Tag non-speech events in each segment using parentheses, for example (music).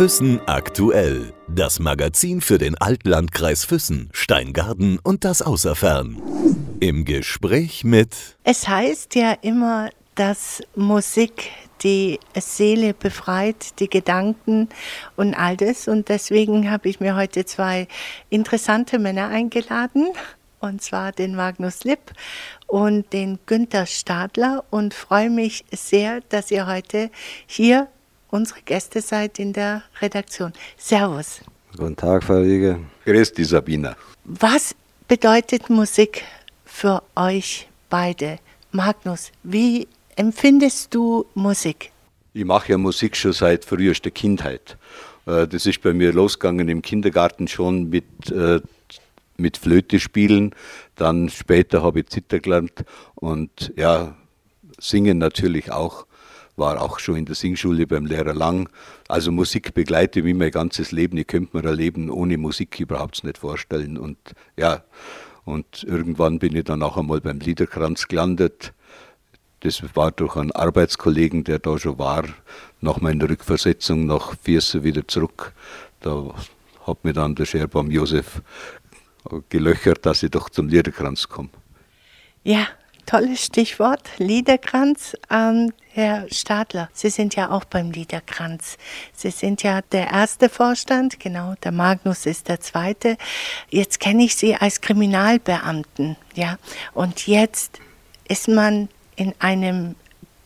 Füssen aktuell. Das Magazin für den Altlandkreis Füssen, Steingarten und das Außerfern. Im Gespräch mit. Es heißt ja immer, dass Musik die Seele befreit, die Gedanken und all das. Und deswegen habe ich mir heute zwei interessante Männer eingeladen. Und zwar den Magnus Lipp und den Günther Stadler. Und freue mich sehr, dass ihr heute hier unsere Gäste seid in der Redaktion. Servus. Guten Tag, Frau Riege. Grüß die Sabina. Was bedeutet Musik für euch beide? Magnus, wie empfindest du Musik? Ich mache ja Musik schon seit frühester Kindheit. Äh, das ist bei mir losgegangen im Kindergarten schon mit, äh, mit Flöte spielen. Dann später habe ich Zither gelernt und ja, singen natürlich auch. War auch schon in der Singschule beim Lehrer Lang. Also Musik begleitet mich mein ganzes Leben. Ich könnte mir ein Leben ohne Musik überhaupt nicht vorstellen. Und ja, und irgendwann bin ich dann auch einmal beim Liederkranz gelandet das war durch einen Arbeitskollegen, der da schon war, nach meiner Rückversetzung nach Vierse wieder zurück. Da hat mir dann der Scherbaum Josef gelöchert, dass ich doch zum Liederkranz komme. Ja, tolles Stichwort, Liederkranz. Ähm, Herr Stadler, Sie sind ja auch beim Liederkranz. Sie sind ja der erste Vorstand, genau, der Magnus ist der zweite. Jetzt kenne ich Sie als Kriminalbeamten, ja, und jetzt ist man in einem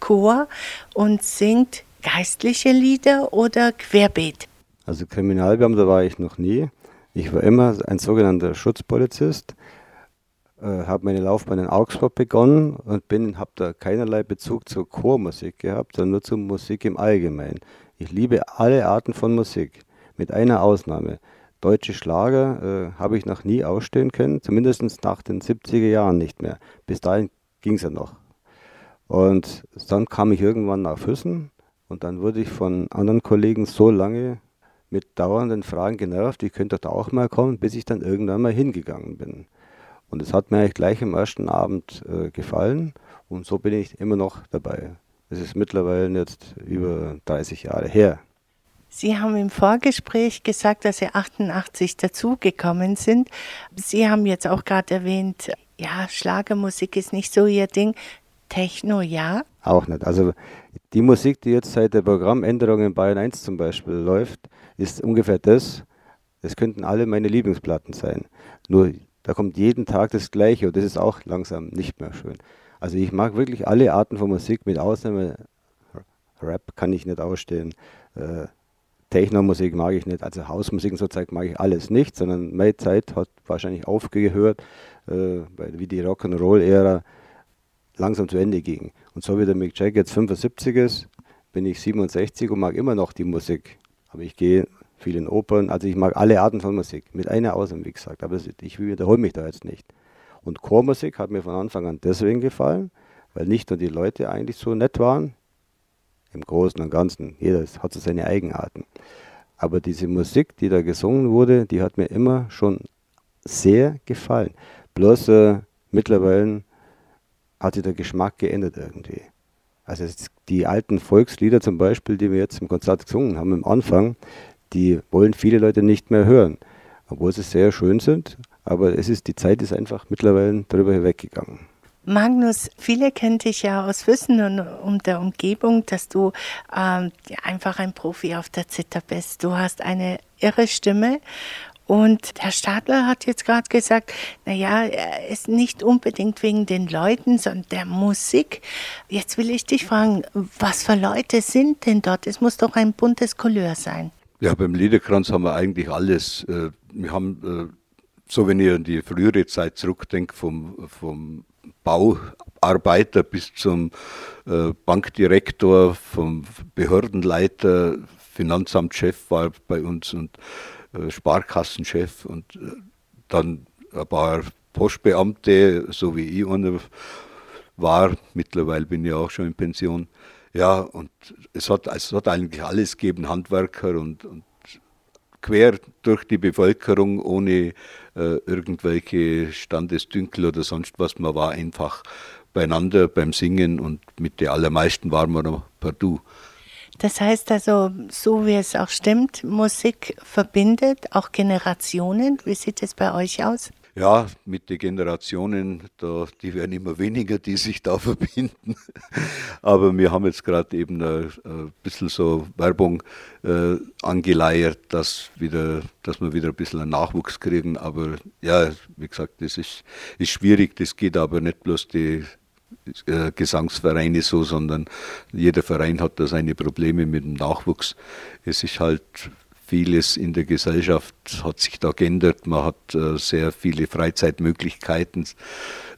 Chor und singt geistliche Lieder oder Querbeet? Also Kriminalbeamter war ich noch nie. Ich war immer ein sogenannter Schutzpolizist, äh, habe meine Laufbahn in Augsburg begonnen und habe da keinerlei Bezug zur Chormusik gehabt, sondern nur zur Musik im Allgemeinen. Ich liebe alle Arten von Musik, mit einer Ausnahme. Deutsche Schlager äh, habe ich noch nie ausstehen können, zumindest nach den 70er Jahren nicht mehr. Bis dahin ging es ja noch. Und dann kam ich irgendwann nach Füssen und dann wurde ich von anderen Kollegen so lange mit dauernden Fragen genervt, ich könnte da auch mal kommen, bis ich dann irgendwann mal hingegangen bin. Und es hat mir eigentlich gleich am ersten Abend äh, gefallen und so bin ich immer noch dabei. Es ist mittlerweile jetzt über 30 Jahre her. Sie haben im Vorgespräch gesagt, dass Sie 88 dazugekommen sind. Sie haben jetzt auch gerade erwähnt, ja, Schlagermusik ist nicht so Ihr Ding. Techno, ja? Auch nicht. Also die Musik, die jetzt seit der Programmänderung in Bayern 1 zum Beispiel läuft, ist ungefähr das. Das könnten alle meine Lieblingsplatten sein. Nur da kommt jeden Tag das Gleiche und das ist auch langsam nicht mehr schön. Also ich mag wirklich alle Arten von Musik, mit Ausnahme Rap kann ich nicht ausstehen. Äh, Techno-Musik mag ich nicht, also Hausmusik und so Zeug mag ich alles nicht, sondern meine Zeit hat wahrscheinlich aufgehört, äh, wie die Rock'n'Roll-Ära langsam zu Ende ging. Und so wie der Mick Jagger jetzt 75 ist, bin ich 67 und mag immer noch die Musik. Aber ich gehe viel in Opern, also ich mag alle Arten von Musik, mit einer Ausnahme, wie gesagt. Aber ich wiederhole mich da jetzt nicht. Und Chormusik hat mir von Anfang an deswegen gefallen, weil nicht nur die Leute eigentlich so nett waren, im Großen und Ganzen, jeder hat so seine Eigenarten. Aber diese Musik, die da gesungen wurde, die hat mir immer schon sehr gefallen. Bloß äh, mittlerweile hat sich der Geschmack geändert irgendwie. Also die alten Volkslieder zum Beispiel, die wir jetzt im Konzert gesungen haben am Anfang, die wollen viele Leute nicht mehr hören, obwohl sie sehr schön sind. Aber es ist, die Zeit ist einfach mittlerweile darüber hinweggegangen. Magnus, viele kennen dich ja aus Wissen und um der Umgebung, dass du ähm, einfach ein Profi auf der Zither bist. Du hast eine irre Stimme und Herr Stadler hat jetzt gerade gesagt, naja, er ist nicht unbedingt wegen den Leuten, sondern der Musik. Jetzt will ich dich fragen, was für Leute sind denn dort? Es muss doch ein buntes Couleur sein. Ja, beim Liederkranz haben wir eigentlich alles. Äh, wir haben, äh, so wenn ich an die frühere Zeit zurückdenke, vom, vom Bauarbeiter bis zum äh, Bankdirektor, vom Behördenleiter, Finanzamtschef war bei uns und Sparkassenchef und äh, dann ein paar Postbeamte, so wie ich einer war. Mittlerweile bin ich auch schon in Pension. Ja, und es hat, es hat eigentlich alles gegeben, Handwerker und, und quer durch die Bevölkerung, ohne äh, irgendwelche Standesdünkel oder sonst was. Man war einfach beieinander beim Singen und mit den allermeisten waren wir noch Du. Das heißt also, so wie es auch stimmt, Musik verbindet auch Generationen. Wie sieht es bei euch aus? Ja, mit den Generationen, da, die werden immer weniger, die sich da (laughs) verbinden. Aber wir haben jetzt gerade eben ein, ein, bisschen so Werbung äh, angeleiert, dass, wieder, dass wir wieder ein bisschen einen Nachwuchs kriegen. Aber ja, wie gesagt, das ist, ist schwierig. Das geht aber nicht bloß die äh, Gesangsvereine so, sondern jeder Verein hat da seine Probleme mit dem Nachwuchs. Es ist halt vieles in der Gesellschaft hat sich da geändert. Man hat äh, sehr viele Freizeitmöglichkeiten,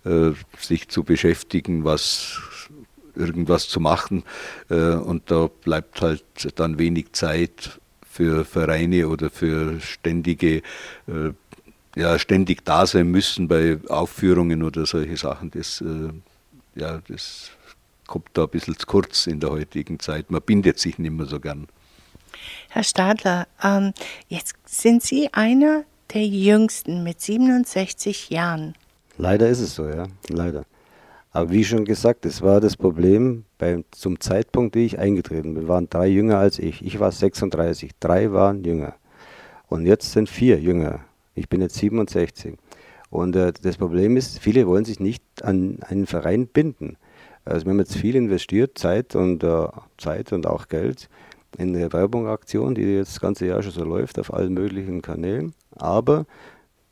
äh, sich zu beschäftigen, was irgendwas zu machen. Und da bleibt halt dann wenig Zeit für Vereine oder für ständige, ja, ständig da sein müssen bei Aufführungen oder solche Sachen. Das, ja, das kommt da ein bisschen zu kurz in der heutigen Zeit. Man bindet sich nicht mehr so gern. Herr Stadler, ähm, jetzt sind Sie einer der Jüngsten mit 67 Jahren. Leider ist es so, ja, leider. Aber wie schon gesagt, es war das Problem beim, zum Zeitpunkt, wie ich eingetreten bin, waren drei jünger als ich. Ich war 36, drei waren jünger. Und jetzt sind vier jünger. Ich bin jetzt 67. Und äh, das Problem ist, viele wollen sich nicht an einen Verein binden. Also wir haben jetzt viel investiert, Zeit und äh, Zeit und auch Geld in der Werbungaktion, die jetzt das ganze Jahr schon so läuft auf allen möglichen Kanälen. Aber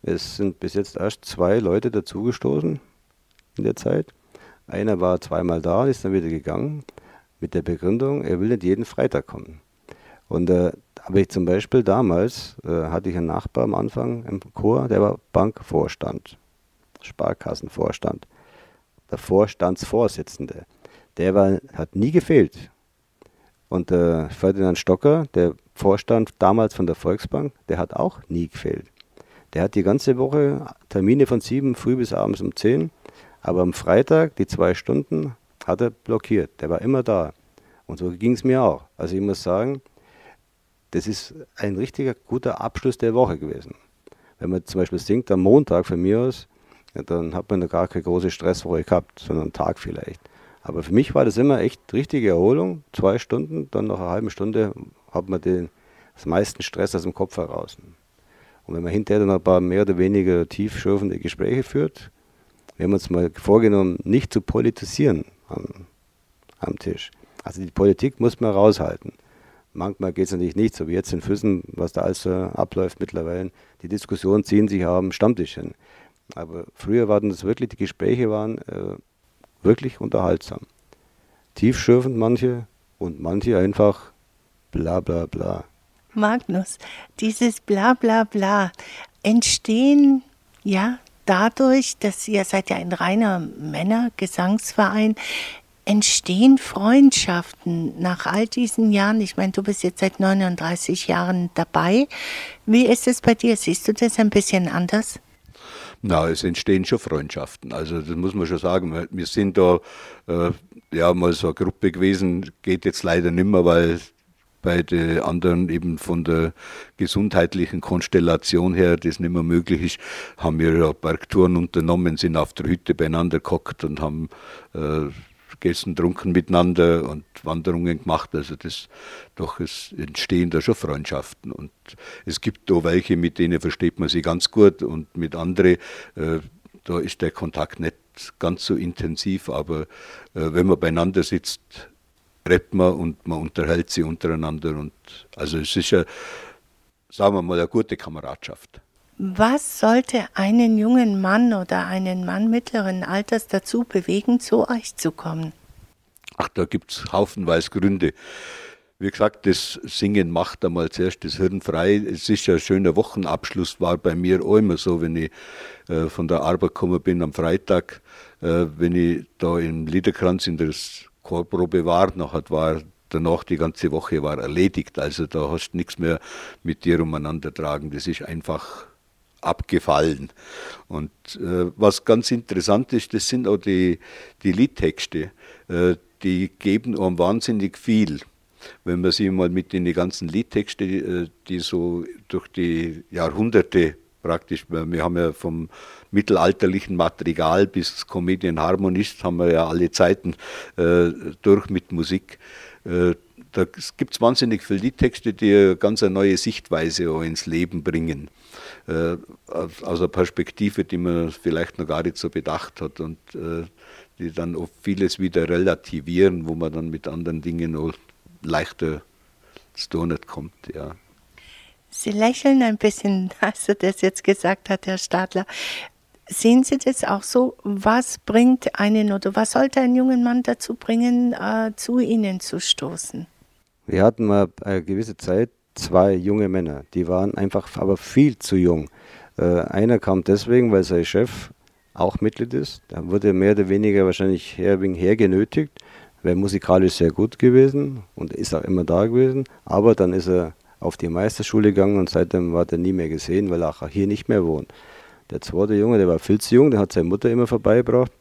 es sind bis jetzt erst zwei Leute dazugestoßen in der Zeit. Einer war zweimal da, ist dann wieder gegangen mit der Begründung, er will nicht jeden Freitag kommen. Und äh, habe ich zum Beispiel damals, äh, hatte ich einen Nachbar am Anfang im Chor, der war Bankvorstand, Sparkassenvorstand, der Vorstandsvorsitzende. Der war, hat nie gefehlt. Und äh, Ferdinand Stocker, der Vorstand damals von der Volksbank, der hat auch nie gefehlt. Der hat die ganze Woche Termine von sieben früh bis abends um zehn, aber am Freitag, die zwei Stunden, hat er blockiert. Der war immer da. Und so ging es mir auch. Also ich muss sagen, das ist ein richtiger guter Abschluss der Woche gewesen. Wenn man zum Beispiel singt am Montag von mir aus, ja, dann hat man da gar keine große Stresswoche gehabt, sondern einen Tag vielleicht. Aber für mich war das immer echt richtige Erholung. Zwei Stunden, dann nach einer halben Stunde hat man den das meisten Stress aus dem Kopf heraus. Und wenn man hinterher dann ein paar mehr oder weniger tiefschürfende Gespräche führt, wir haben uns mal vorgenommen, nicht zu politisieren am, am Tisch. Also die Politik muss man raushalten. Manchmal geht es natürlich nicht, so wie jetzt in Füssen, was da alles so abläuft mittlerweile. Die Diskussionen ziehen sich am Stammtisch hin. Aber früher waren das wirklich, die Gespräche waren äh, wirklich unterhaltsam. Tiefschürfend manche und manche einfach bla bla bla. Magnus, dieses bla bla bla entstehen ja dadurch, dass ihr seid ja ein reiner Männergesangsverein, entstehen Freundschaften nach all diesen Jahren? Ich meine, du bist jetzt seit 39 Jahren dabei. Wie ist es bei dir? Siehst du das ein bisschen anders? Na, es entstehen schon Freundschaften. Also das muss man schon sagen. Wir sind da äh, ja mal so eine Gruppe gewesen, geht jetzt leider nicht mehr, weil bei den anderen eben von der gesundheitlichen Konstellation her das nicht mehr möglich ist, haben wir ja Bergtouren unternommen, sind auf der Hütte beieinander gehockt und haben äh, gegessen, trunken miteinander und Wanderungen gemacht. Also das doch es entstehen da schon Freundschaften. Und es gibt da welche, mit denen versteht man sich ganz gut und mit anderen, äh, da ist der Kontakt nicht ganz so intensiv, aber äh, wenn man beieinander sitzt, redet man und man unterhält sich untereinander. Und also es ist ja, sagen wir mal, eine gute Kameradschaft. Was sollte einen jungen Mann oder einen Mann mittleren Alters dazu bewegen, zu euch zu kommen? Ach, da gibt es haufenweise Gründe. Wie gesagt, das Singen macht einmal zuerst das Hirn frei. Es ist ja ein schöner Wochenabschluss, war bei mir auch immer so, wenn ich äh, von der Arbeit gekommen bin am Freitag, äh, wenn ich da im Liederkranz in der Chorprobe war, nachher war danach die ganze Woche war erledigt. Also da hast du nichts mehr mit dir umeinander tragen. Das ist einfach abgefallen. Und äh, was ganz interessant ist, das sind auch die, die Liedtexte. Äh, die geben einem wahnsinnig viel. Wenn man sich mal mit den ganzen Liedtexten, äh, die so durch die Jahrhunderte praktisch, wir haben ja vom mittelalterlichen Material bis Comedian Harmonist haben wir ja alle Zeiten äh, durch mit Musik. Äh, da gibt es wahnsinnig viele Liedtexte, die ganz eine neue Sichtweise ins Leben bringen. Äh, aus einer Perspektive, die man vielleicht noch gar nicht so bedacht hat und äh, die dann oft vieles wieder relativieren, wo man dann mit anderen Dingen noch leichter zu tun kommt. Ja. Sie lächeln ein bisschen, (laughs) als er das jetzt gesagt hat, Herr Stadler. Sehen Sie das auch so? Was bringt einen oder was sollte einen jungen Mann dazu bringen, äh, zu Ihnen zu stoßen? Wir hatten mal eine gewisse Zeit zwei junge Männer, die waren einfach aber viel zu jung. Äh, einer kam deswegen, weil sein Chef auch Mitglied ist. Da wurde mehr oder weniger wahrscheinlich her, hergenötigt. Wäre musikalisch sehr gut gewesen und ist auch immer da gewesen. Aber dann ist er auf die Meisterschule gegangen und seitdem war er nie mehr gesehen, weil er auch hier nicht mehr wohnt. Der zweite Junge, der war viel zu jung, der hat seine Mutter immer vorbeigebracht.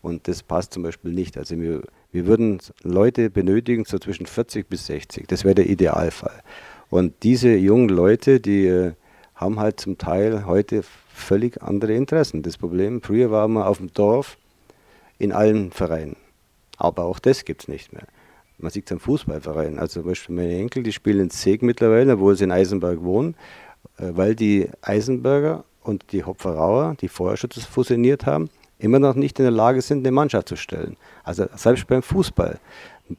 Und das passt zum Beispiel nicht. Also wir, wir würden Leute benötigen, so zwischen 40 bis 60. Das wäre der Idealfall. Und diese jungen Leute, die äh, haben halt zum Teil heute völlig andere Interessen. Das Problem, früher waren wir auf dem Dorf in allen Vereinen. Aber auch das gibt es nicht mehr. Man sieht es am Fußballverein. Also zum Beispiel meine Enkel, die spielen in Seeg mittlerweile, obwohl sie in Eisenberg wohnen, äh, weil die Eisenberger und die Hopferauer, die vorher schon fusioniert haben, immer noch nicht in der Lage sind, eine Mannschaft zu stellen. Also selbst beim Fußball.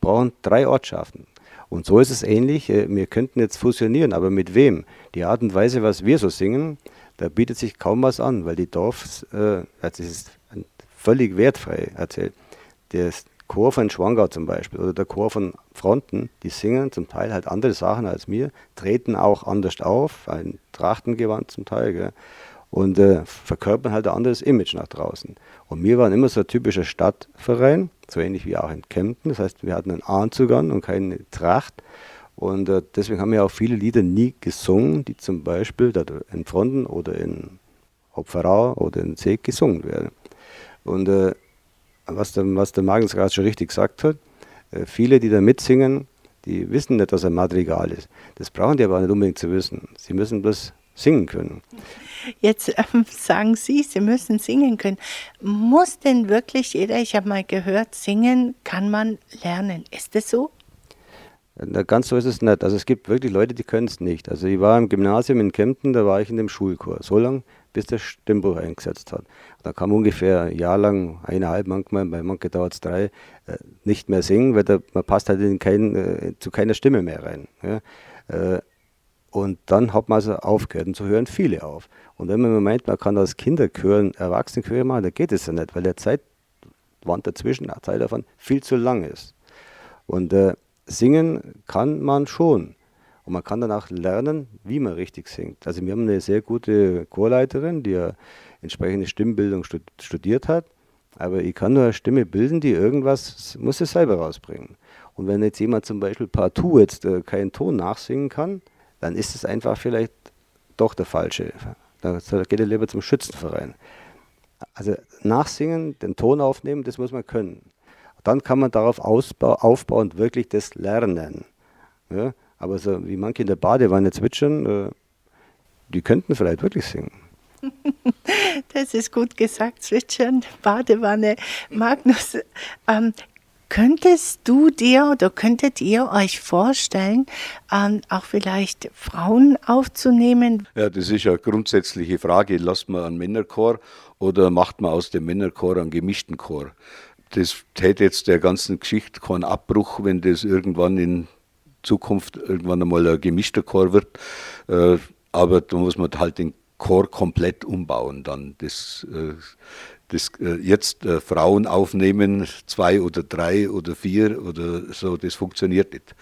Brauchen drei Ortschaften. Und so ist es ähnlich. Äh, wir könnten jetzt fusionieren, aber mit wem? Die Art und Weise, was wir so singen, da bietet sich kaum was an, weil die Dorfs, äh, das ist völlig wertfrei erzählt. Der Chor von Schwangau zum Beispiel oder der Chor von Fronten, die singen zum Teil halt andere Sachen als mir, treten auch anders auf, ein Trachtengewand zum Teil. Gell? Und äh, verkörpern halt ein anderes Image nach draußen. Und wir waren immer so ein typischer Stadtverein, so ähnlich wie auch in Kempten. Das heißt, wir hatten einen Anzug an und keine Tracht. Und äh, deswegen haben wir auch viele Lieder nie gesungen, die zum Beispiel in Fronten oder in Hopferau oder in Seeg gesungen werden. Und äh, was, der, was der Magnus gerade schon richtig gesagt hat, äh, viele, die da mitsingen, die wissen nicht, was ein Madrigal ist. Das brauchen die aber nicht unbedingt zu wissen. Sie müssen bloß singen können. Jetzt ähm, (laughs) sagen Sie, Sie müssen singen können. Muss denn wirklich jeder, ich habe mal gehört, singen kann man lernen. Ist das so? Na, ganz so ist es nicht. Also es gibt wirklich Leute, die können es nicht. Also ich war im Gymnasium in Kempten, da war ich in dem Schulchor. So lange, bis der Stimmbuch eingesetzt hat. Da kam ungefähr ein Jahr lang, eineinhalb manchmal, bei manchen dauert es drei, äh, nicht mehr singen, weil da, man passt halt in kein, äh, zu keiner Stimme mehr rein. Ja. Äh, und dann hat man also aufgehört und so hören viele auf. Und wenn man meint, man kann als Kinderchören Erwachsenenchöre machen, dann geht es ja nicht, weil der Zeitwand dazwischen, der Zeit davon, viel zu lang ist. Und äh, singen kann man schon. Und man kann danach lernen, wie man richtig singt. Also wir haben eine sehr gute Chorleiterin, die ja entsprechende Stimmbildung studiert hat. Aber ich kann nur eine Stimme bilden, die irgendwas, muss es selber rausbringen. Und wenn jetzt jemand zum Beispiel partout jetzt äh, keinen Ton nachsingen kann, dann ist es einfach vielleicht doch der falsche. Da geht er lieber zum Schützenverein. Also nachsingen, den Ton aufnehmen, das muss man können. Dann kann man darauf ausbau, aufbauen und wirklich das lernen. Ja? Aber so wie manche in der Badewanne zwitschern, äh, die könnten vielleicht wirklich singen. (laughs) Das ist gut gesagt, zwitschern, Badewanne. Magnus, ähm, Könntest du dir oder könntet ihr euch vorstellen, ähm, auch vielleicht Frauen aufzunehmen? Ja, das ist eine grundsätzliche Frage. Lasst man einen Männerchor oder macht man aus dem Männerchor einen gemischten Chor? Das täte jetzt der ganzen Geschichte keinen Abbruch, wenn das irgendwann in Zukunft irgendwann einmal ein gemischter Chor wird. Äh, aber da muss man halt den Chor komplett umbauen dann. Das äh, das äh, jetzt äh, Frauen aufnehmen, zwei oder drei oder vier oder so, das funktioniert nicht.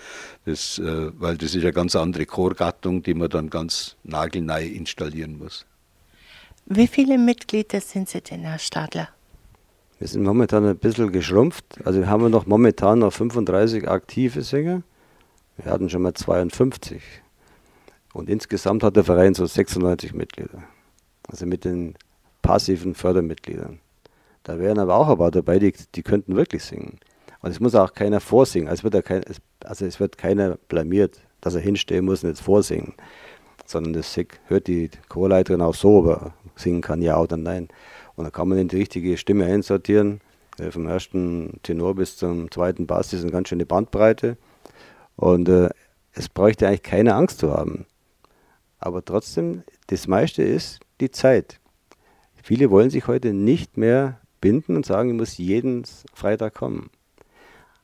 Das, äh, weil das ist eine ganz andere Chorgattung, die man dann ganz nagelneu installieren muss. Wie viele Mitglieder sind Sie denn, Herr Stadler? Wir sind momentan ein bisschen geschrumpft. Also wir haben noch momentan noch 35 aktive Sänger. Wir hatten schon mal 52. Und insgesamt hat der Verein so 96 Mitglieder. Also mit den passiven Fördermitgliedern. Da wären aber auch ein paar dabei, die, die könnten wirklich singen. Und es muss auch keiner vorsingen. Es, wird kein, also es wird keiner blamiert, dass er hinstehen muss und jetzt vorsingen. Sondern das hört die Chorleiterin auch so, aber singen kann ja oder nein. Und dann kann man in die richtige Stimme einsortieren. Vom ersten Tenor bis zum zweiten Bass ist eine ganz schöne Bandbreite. Und äh, es bräuchte eigentlich keine Angst zu haben. Aber trotzdem, das meiste ist die Zeit. Viele wollen sich heute nicht mehr binden und sagen, ich muss jeden Freitag kommen.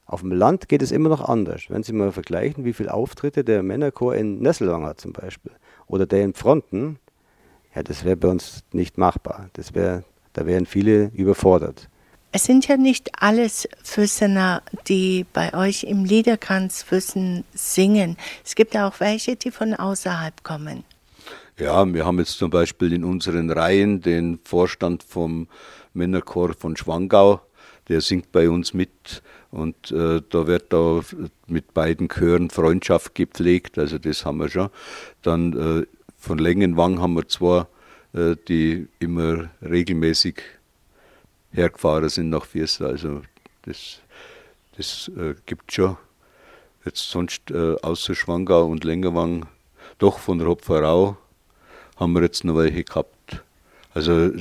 Auf dem Land geht es immer noch anders. Wenn Sie mal vergleichen, wie viele Auftritte der Männerchor in Nesselwang hat zum Beispiel oder der in Fronten, ja, das wäre bei uns nicht machbar. Das wär, da wären viele überfordert. Es sind ja nicht alles Füssener, die bei euch im Liederkranz Füssen singen. Es gibt auch welche, die von außerhalb kommen. Ja, wir haben jetzt zum Beispiel in unseren Reihen den Vorstand vom Männerchor von Schwangau, der singt bei uns mit und äh, da wird da mit beiden Chören Freundschaft gepflegt, also das haben wir schon. Dann äh, von Längenwang haben wir zwei, äh, die immer regelmäßig hergefahren sind nach Viersen. Also das, das äh, gibt schon. Jetzt sonst äh, außer Schwangau und Längerwang, doch von der Hopferau haben wir jetzt noch welche gehabt. Also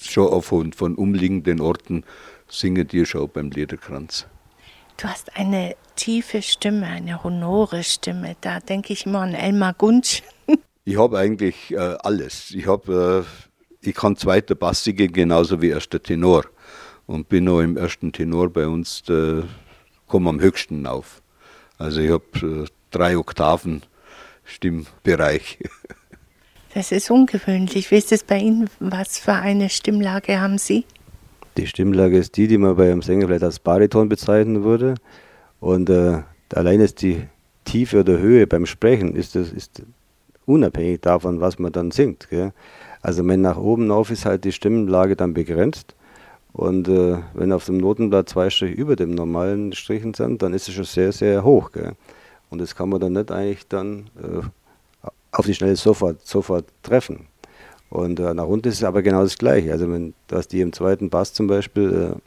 schon auch von, von umliegenden Orten singen die schon beim Liederkranz. Du hast eine tiefe Stimme, eine honore Stimme. Da denke ich immer an Elmar Gunsch. ich habe eigentlich äh, alles. Ich, hab, äh, ich kann zweiter Bassige genauso wie erster Tenor und bin noch im ersten Tenor bei uns, komme am höchsten auf. Also ich habe äh, drei Oktaven Stimmbereich. (laughs) Das ist ungewöhnlich. Wie ist es bei Ihnen? Was für eine Stimmlage haben Sie? Die Stimmlage ist die, die man bei einem Sänger vielleicht als Bariton bezeichnen würde. Und äh, allein ist die Tiefe oder Höhe beim Sprechen ist, das, ist unabhängig davon, was man dann singt. Gell? Also wenn nach oben auf ist halt die Stimmlage dann begrenzt. Und äh, wenn auf dem Notenblatt zwei Striche über dem normalen Strichen sind, dann ist es schon sehr, sehr hoch. Gell? Und das kann man dann nicht eigentlich dann äh, auf die Schnelle sofort, sofort treffen. Und äh, nach unten ist es aber genau das Gleiche. Also wenn dass die im zweiten Bass zum Beispiel, äh,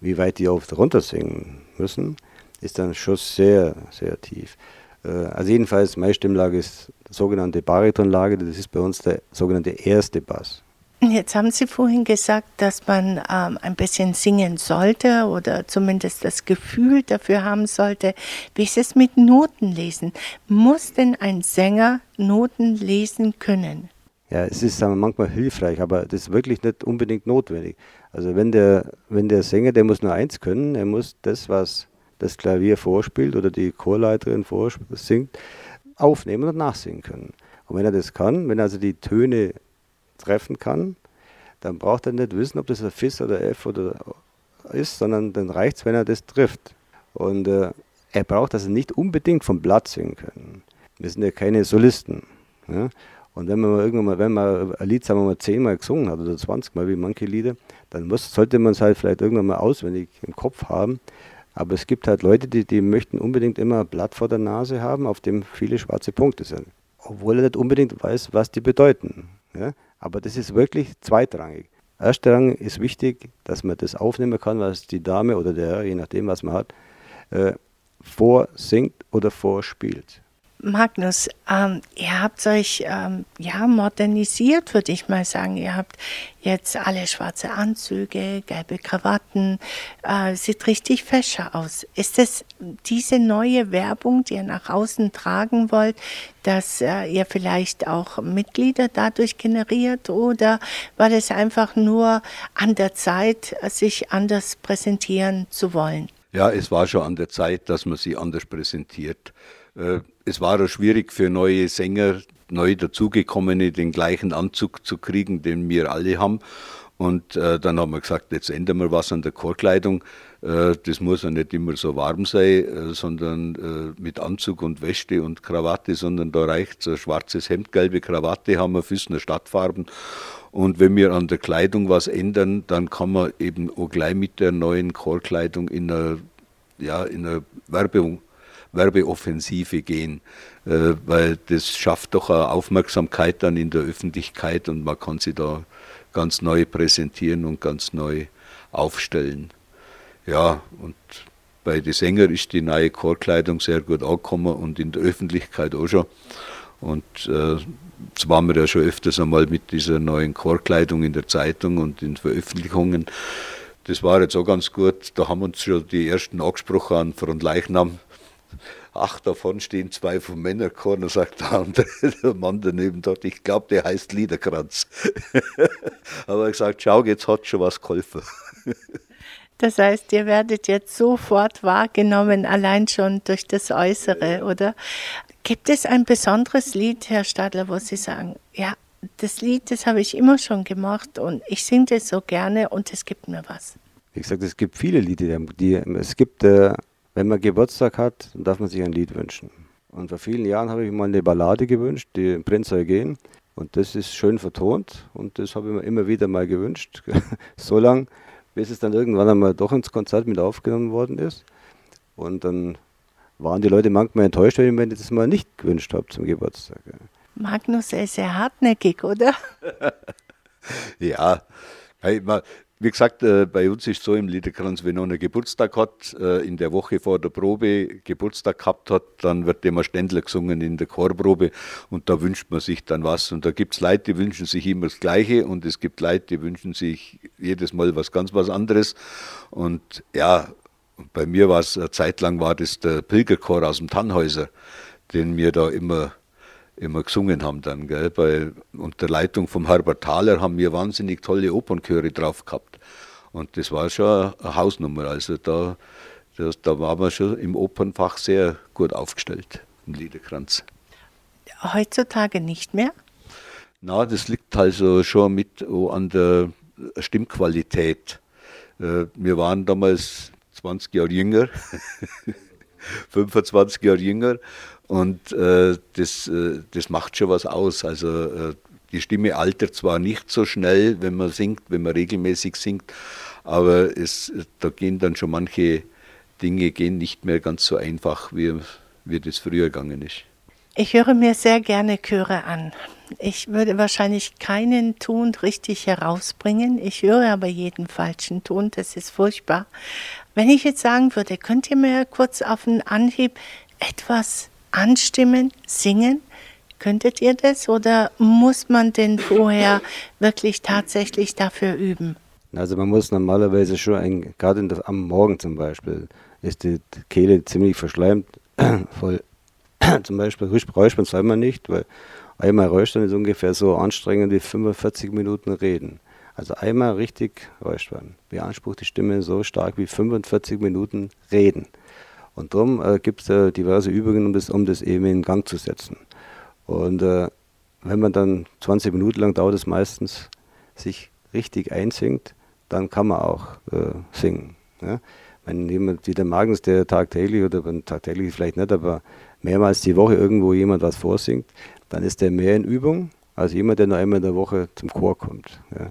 wie weit die auf runter singen müssen, ist dann schon sehr, sehr tief. Äh, also jedenfalls, meine Stimmlage ist die sogenannte Baritonlage, das ist bei uns der sogenannte erste Bass. Jetzt haben Sie vorhin gesagt, dass man ähm, ein bisschen singen sollte oder zumindest das Gefühl dafür haben sollte. Wie ist es mit Notenlesen? Muss denn ein Sänger Noten lesen können? Ja, es ist manchmal hilfreich, aber das ist wirklich nicht unbedingt notwendig. Also wenn der, wenn der Sänger, der muss nur eins können, er muss das, was das Klavier vorspielt oder die Chorleiterin singt, aufnehmen und nachsingen können. Und wenn er das kann, wenn also die Töne treffen kann, dann braucht er nicht wissen, ob das ein Fis oder F oder ist, sondern dann reicht es, wenn er das trifft. Und äh, er braucht also nicht unbedingt vom Blatt singen können. Wir sind ja keine Solisten. Ja? Und wenn man irgendwann mal, wenn man ein Lied, sagen wir mal, zehnmal gesungen hat oder 20 Mal wie manche Lieder, dann muss, sollte man es halt vielleicht irgendwann mal auswendig im Kopf haben. Aber es gibt halt Leute, die, die möchten unbedingt immer ein Blatt vor der Nase haben, auf dem viele schwarze Punkte sind. Obwohl er nicht unbedingt weiß, was die bedeuten. Ja? Aber das ist wirklich zweitrangig. Erstrang ist wichtig, dass man das aufnehmen kann, was die Dame oder der Herr, je nachdem, was man hat, äh, vorsingt oder vorspielt. Magnus, ähm, ihr habt euch ähm, ja modernisiert, würde ich mal sagen. Ihr habt jetzt alle schwarze Anzüge, gelbe Krawatten, äh, sieht richtig fescher aus. Ist es diese neue Werbung, die ihr nach außen tragen wollt, dass äh, ihr vielleicht auch Mitglieder dadurch generiert oder war das einfach nur an der Zeit, sich anders präsentieren zu wollen? Ja, es war schon an der Zeit, dass man sie anders präsentiert. Äh, es war auch schwierig für neue Sänger, neu dazugekommene, den gleichen Anzug zu kriegen, den wir alle haben. Und äh, dann haben wir gesagt, jetzt ändern wir was an der Chorkleidung. Äh, das muss ja nicht immer so warm sein, äh, sondern äh, mit Anzug und Weste und Krawatte, sondern da reicht ein schwarzes Hemd, gelbe Krawatte haben wir, Füßner Stadtfarben. Und wenn wir an der Kleidung was ändern, dann kann man eben auch gleich mit der neuen Chorkleidung in einer, ja, in einer Werbung Werbeoffensive gehen, äh, weil das schafft doch eine Aufmerksamkeit dann in der Öffentlichkeit und man kann sie da ganz neu präsentieren und ganz neu aufstellen. Ja, und bei den Sängern ist die neue Chorkleidung sehr gut angekommen und in der Öffentlichkeit auch schon. Und äh, jetzt waren wir ja schon öfters einmal mit dieser neuen Chorkleidung in der Zeitung und in Veröffentlichungen. Das war jetzt auch ganz gut. Da haben uns schon die ersten angesprochen an Frontleichnam acht davon stehen zwei vom Männerchor und sagt der andere, (laughs) der Mann daneben dort, ich glaube, der heißt Liederkranz. (laughs) Aber er gesagt, schau, jetzt hat schon was geholfen. Das heißt, ihr werdet jetzt sofort wahrgenommen, allein schon durch das Äußere, oder? Gibt es ein besonderes Lied, Herr Stadler, wo Sie sagen, ja, das Lied, das habe ich immer schon gemacht und ich singe das so gerne und es gibt mir was? Wie gesagt, es gibt viele Lieder. Die, es gibt, äh, wenn man Geburtstag hat, dann darf man sich ein Lied wünschen. Und vor vielen Jahren habe ich mal eine Ballade gewünscht, die Prinz gehen. Und das ist schön vertont und das habe ich mir immer wieder mal gewünscht. (laughs) so lange, bis es dann irgendwann einmal doch ins Konzert mit aufgenommen worden ist. Und dann waren die Leute manchmal enttäuscht, wenn ich mir das mal nicht gewünscht habe zum Geburtstag. Magnus, ist sehr hartnäckig, oder? (laughs) ja, wie gesagt, äh, bei uns ist so im Liederkranz, wenn einer Geburtstag hat, äh, in der Woche vor der Probe Geburtstag gehabt hat, dann wird immer Ständler gesungen in der Chorprobe und da wünscht man sich dann was. Und da gibt es Leute, die wünschen sich immer das Gleiche und es gibt Leute, die wünschen sich jedes Mal was ganz was anderes. Und ja, bei mir war es, eine Zeit lang war das der Pilgerchor aus dem Tannhäuser, den mir da immer immer gesungen haben dann. Gell? Bei, unter Leitung vom Herbert Thaler haben wir wahnsinnig tolle Opernchöre drauf gehabt. Und das war schon eine Hausnummer. Also da, das, da waren wir schon im Opernfach sehr gut aufgestellt, im Liederkranz. Heutzutage nicht mehr? Na, das liegt also schon mit oh, an der Stimmqualität. Äh, wir waren damals 20 Jahre jünger, (laughs) 25 Jahre jünger und äh, das, äh, das macht schon was aus. Also äh, die Stimme altert zwar nicht so schnell, wenn man singt, wenn man regelmäßig singt, aber es, da gehen dann schon manche Dinge gehen nicht mehr ganz so einfach, wie, wie das früher gegangen ist. Ich höre mir sehr gerne Chöre an. Ich würde wahrscheinlich keinen Ton richtig herausbringen. Ich höre aber jeden falschen Ton. Das ist furchtbar. Wenn ich jetzt sagen würde, könnt ihr mir kurz auf den Anhieb etwas anstimmen, singen? Könntet ihr das oder muss man denn vorher wirklich tatsächlich dafür üben? Also man muss normalerweise schon, ein, gerade am Morgen zum Beispiel, ist die Kehle ziemlich verschleimt, (clears throat) voll. (clears throat) zum Beispiel räuspern soll man nicht, weil einmal räuspern ist ungefähr so anstrengend wie 45 Minuten reden. Also einmal richtig räuspern beansprucht die Stimme so stark wie 45 Minuten reden. Und darum äh, gibt es äh, diverse Übungen, um das, um das eben in Gang zu setzen. Und äh, wenn man dann 20 Minuten lang dauert es meistens, sich richtig einsingt, dann kann man auch äh, singen. Ja? Wenn jemand wie der Magnus, der tagtäglich oder tagtäglich vielleicht nicht, aber mehrmals die Woche irgendwo jemand was vorsingt, dann ist der mehr in Übung als jemand, der nur einmal in der Woche zum Chor kommt. Ja?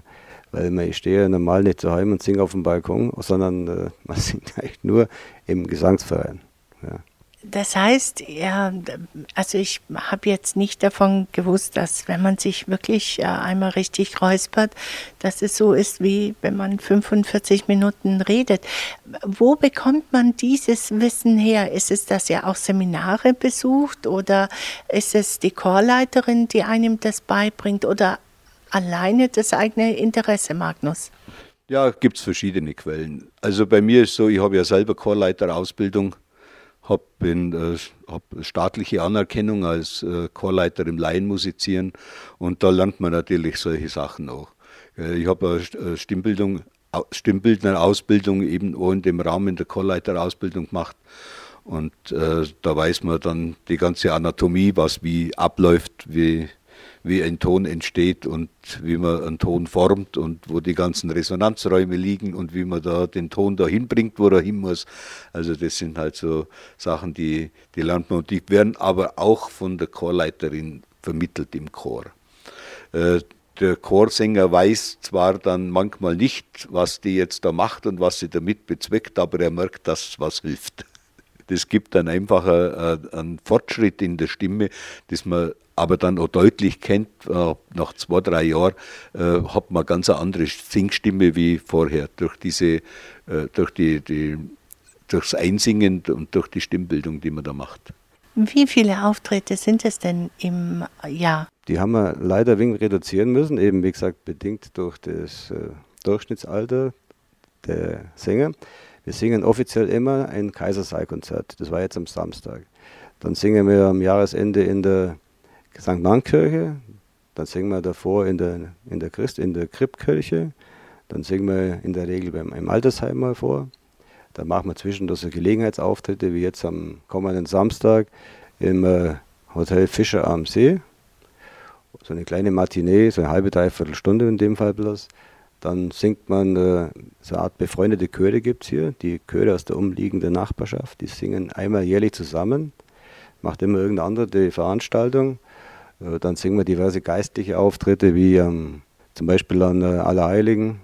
Weil man, ich stehe normal nicht zu Hause und singe auf dem Balkon, sondern äh, (laughs) man singt eigentlich nur im Gesangsverein. Ja. Das heißt, ja, also ich habe jetzt nicht davon gewusst, dass wenn man sich wirklich äh, einmal richtig räuspert, dass es so ist, wie wenn man 45 Minuten redet. Wo bekommt man dieses Wissen her? Ist es, dass ihr auch Seminare besucht oder ist es die Chorleiterin, die einem das beibringt oder alleine das eigene Interesse, Magnus? Ja, gibt es verschiedene Quellen. Also bei mir ist so, ich habe ja selber Chorleiterausbildung, habe äh, hab staatliche Anerkennung als äh, Chorleiter im Laienmusizieren und da lernt man natürlich solche Sachen auch. Äh, ich habe eine Stimmbildung, Stimmbildner-Ausbildung eben auch in dem Rahmen der Chorleiterausbildung gemacht. Und äh, da weiß man dann die ganze Anatomie, was wie abläuft, wie, wie ein Ton entsteht und wie man einen Ton formt und wo die ganzen Resonanzräume liegen und wie man da den Ton dahin bringt, wo er hin muss. Also das sind halt so Sachen, die, die lernt man und die werden aber auch von der Chorleiterin vermittelt im Chor. Äh, der Chorsänger weiß zwar dann manchmal nicht, was die jetzt da macht und was sie damit bezweckt, aber er merkt, dass was hilft. (laughs) Das gibt dann einfach einen Fortschritt in der Stimme, dass man aber dann auch deutlich kennt, äh, nach zwei, drei Jahren äh, hat man ganz eine andere Singstimme wie vorher, durch diese, äh, durch die, die, durchs Einsingen und durch die Stimmbildung, die man da macht. Wie viele Auftritte sind es denn im Jahr? Die haben wir leider wenig reduzieren müssen, eben wie gesagt bedingt durch das äh, Durchschnittsalter der Sänger. Wir singen offiziell immer ein Kaisersaal-Konzert. Das war jetzt am Samstag. Dann singen wir am Jahresende in der St. Mannkirche. Dann singen wir davor in der, in der Christ, in der Krippkirche. Dann singen wir in der Regel beim, im Altersheim mal vor. Dann machen wir zwischendurch so Gelegenheitsauftritte, wie jetzt am kommenden Samstag im äh, Hotel Fischer am See. So eine kleine Matinee, so eine halbe, dreiviertel Stunde in dem Fall bloß. Dann singt man, äh, so eine Art befreundete Chöre gibt es hier, die Chöre aus der umliegenden Nachbarschaft, die singen einmal jährlich zusammen, macht immer irgendeine andere die Veranstaltung. Äh, dann singen wir diverse geistliche Auftritte, wie ähm, zum Beispiel an äh, Allerheiligen,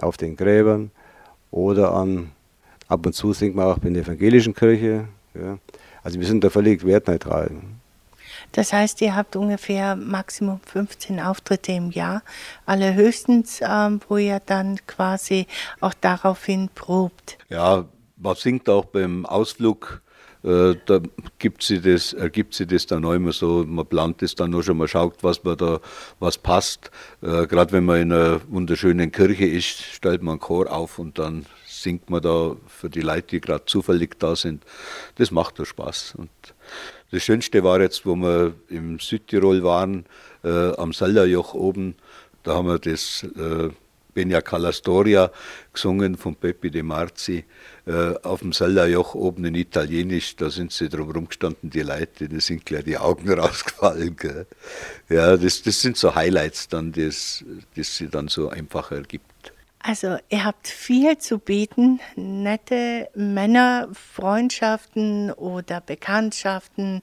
auf den Gräbern oder an, ab und zu singt man auch in der evangelischen Kirche. Ja. Also wir sind da völlig wertneutral. Das heißt, ihr habt ungefähr Maximum 15 Auftritte im Jahr, allerhöchstens, ähm, wo ihr dann quasi auch daraufhin probt. Ja, man singt auch beim Ausflug. Äh, da gibt sie das, ergibt sich das dann auch immer so, man plant das dann nur schon, man schaut, was man da, was passt. Äh, Gerade wenn man in einer wunderschönen Kirche ist, stellt man einen Chor auf und dann singt man da für die Leute, die gerade zufällig da sind. Das macht doch Spaß. Und das Schönste war jetzt, wo wir im Südtirol waren, äh, am Sallerjoch oben, da haben wir das äh, Benia Calastoria gesungen von Peppi De Marzi äh, auf dem Sallerjoch oben in Italienisch. Da sind sie drum rumgestanden, die Leute, da sind gleich die Augen (laughs) rausgefallen. Gell. Ja, das, das sind so Highlights dann, das, das sie dann so einfach ergibt. Also ihr habt viel zu bieten, nette Männerfreundschaften oder Bekanntschaften,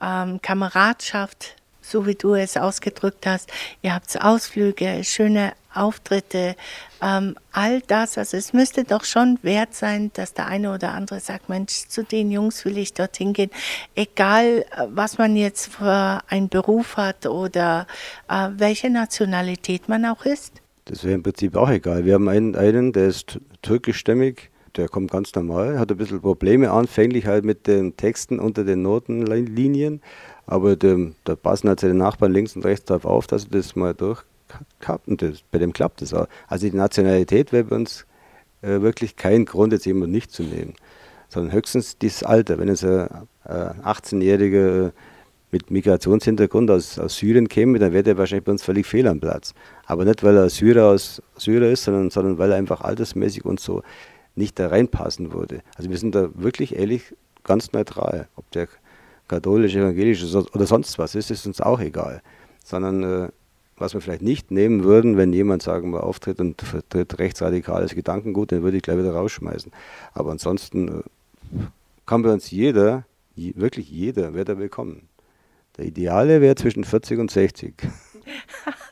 ähm, Kameradschaft, so wie du es ausgedrückt hast. Ihr habt Ausflüge, schöne Auftritte, ähm, all das. Also es müsste doch schon wert sein, dass der eine oder andere sagt, Mensch, zu den Jungs will ich dorthin gehen. Egal, äh, was man jetzt für einen Beruf hat oder äh, welche Nationalität man auch ist. Das wäre im Prinzip auch egal. Wir haben einen, einen, der ist türkischstämmig, der kommt ganz normal, hat ein bisschen Probleme anfänglich halt mit den Texten unter den Notenlinien, aber dem, da passen halt seine Nachbarn links und rechts darauf auf, dass er das mal durchkappt und das, bei dem klappt das auch. Also die Nationalität wäre bei uns äh, wirklich kein Grund, jetzt jemanden nicht zu nehmen, sondern höchstens das Alter. Wenn es ein äh, 18-jähriger mit Migrationshintergrund aus, aus Syrien käme, dann wäre der wahrscheinlich bei uns völlig fehl am Platz. Aber nicht, weil er Syrer aus Syrer ist, sondern, sondern weil er einfach altersmäßig und so nicht da reinpassen würde. Also wir sind da wirklich ehrlich ganz neutral. Ob der katholisch, evangelisch oder sonst was ist, ist uns auch egal. Sondern äh, was wir vielleicht nicht nehmen würden, wenn jemand, sagen wir, auftritt und vertritt rechtsradikales Gedankengut, dann würde ich gleich wieder rausschmeißen. Aber ansonsten äh, kann bei uns jeder, wirklich jeder, wer da willkommen. Der Ideale wäre zwischen 40 und 60. (laughs)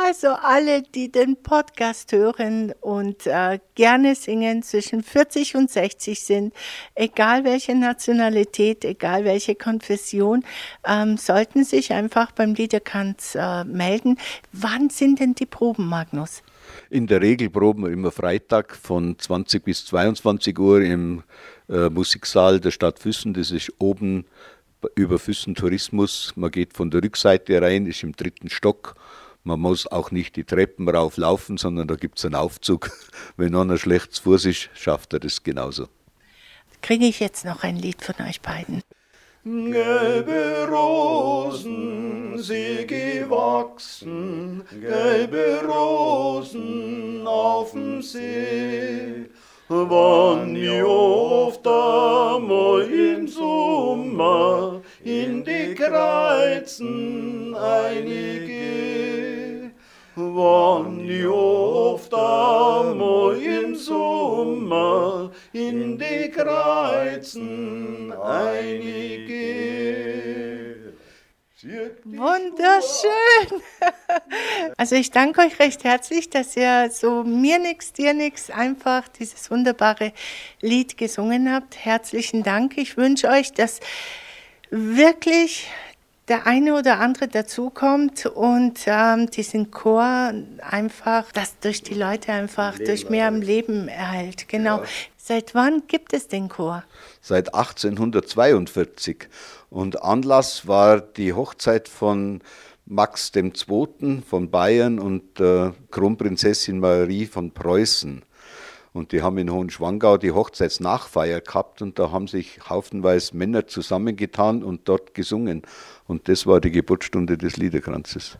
Also alle, die den Podcast hören und äh, gerne singen, zwischen 40 und 60 sind, egal welche Nationalität, egal welche Konfession, ähm, sollten sich einfach beim Liederkranz äh, melden. Wann sind denn die Proben, Magnus? In der Regel proben wir immer Freitag von 20 bis 22 Uhr im äh, Musiksaal der Stadt Füssen. Das ist oben über Füssen Tourismus. Man geht von der Rückseite rein, ist im dritten Stock. Man muss auch nicht die Treppen rauflaufen, sondern da gibt es einen Aufzug. (laughs) Wenn einer schlecht zu Fuß ist, schafft er das genauso. Kriege ich jetzt noch ein Lied von euch beiden? Gelbe Rosen, sie gewachsen, gelbe Rosen auf dem See wann ich oft einmal im Sommer in die Kreuzen einige. Wann ich oft einmal im Sommer in die Kreuzen einige. Wunderschön. Also ich danke euch recht herzlich, dass ihr so mir nix, dir nix einfach dieses wunderbare Lied gesungen habt. Herzlichen Dank. Ich wünsche euch, dass wirklich der eine oder andere dazukommt und ähm, diesen Chor einfach, das durch die Leute einfach Leben durch mehr am Leben erhält. Genau. Ja. Seit wann gibt es den Chor? Seit 1842. Und Anlass war die Hochzeit von Max II. von Bayern und äh, Kronprinzessin Marie von Preußen. Und die haben in Hohenschwangau die Hochzeitsnachfeier gehabt und da haben sich haufenweise Männer zusammengetan und dort gesungen. Und das war die Geburtsstunde des Liederkranzes.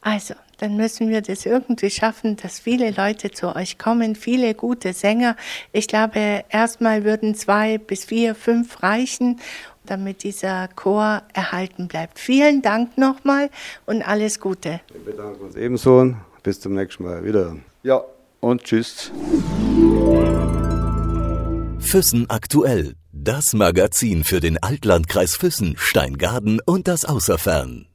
Also, dann müssen wir das irgendwie schaffen, dass viele Leute zu euch kommen, viele gute Sänger. Ich glaube, erstmal würden zwei bis vier, fünf reichen, damit dieser Chor erhalten bleibt. Vielen Dank nochmal und alles Gute. Wir bedanken uns ebenso. Bis zum nächsten Mal wieder. Ja, und tschüss. Füssen aktuell. Das Magazin für den Altlandkreis Füssen, Steingaden und das Außerfern.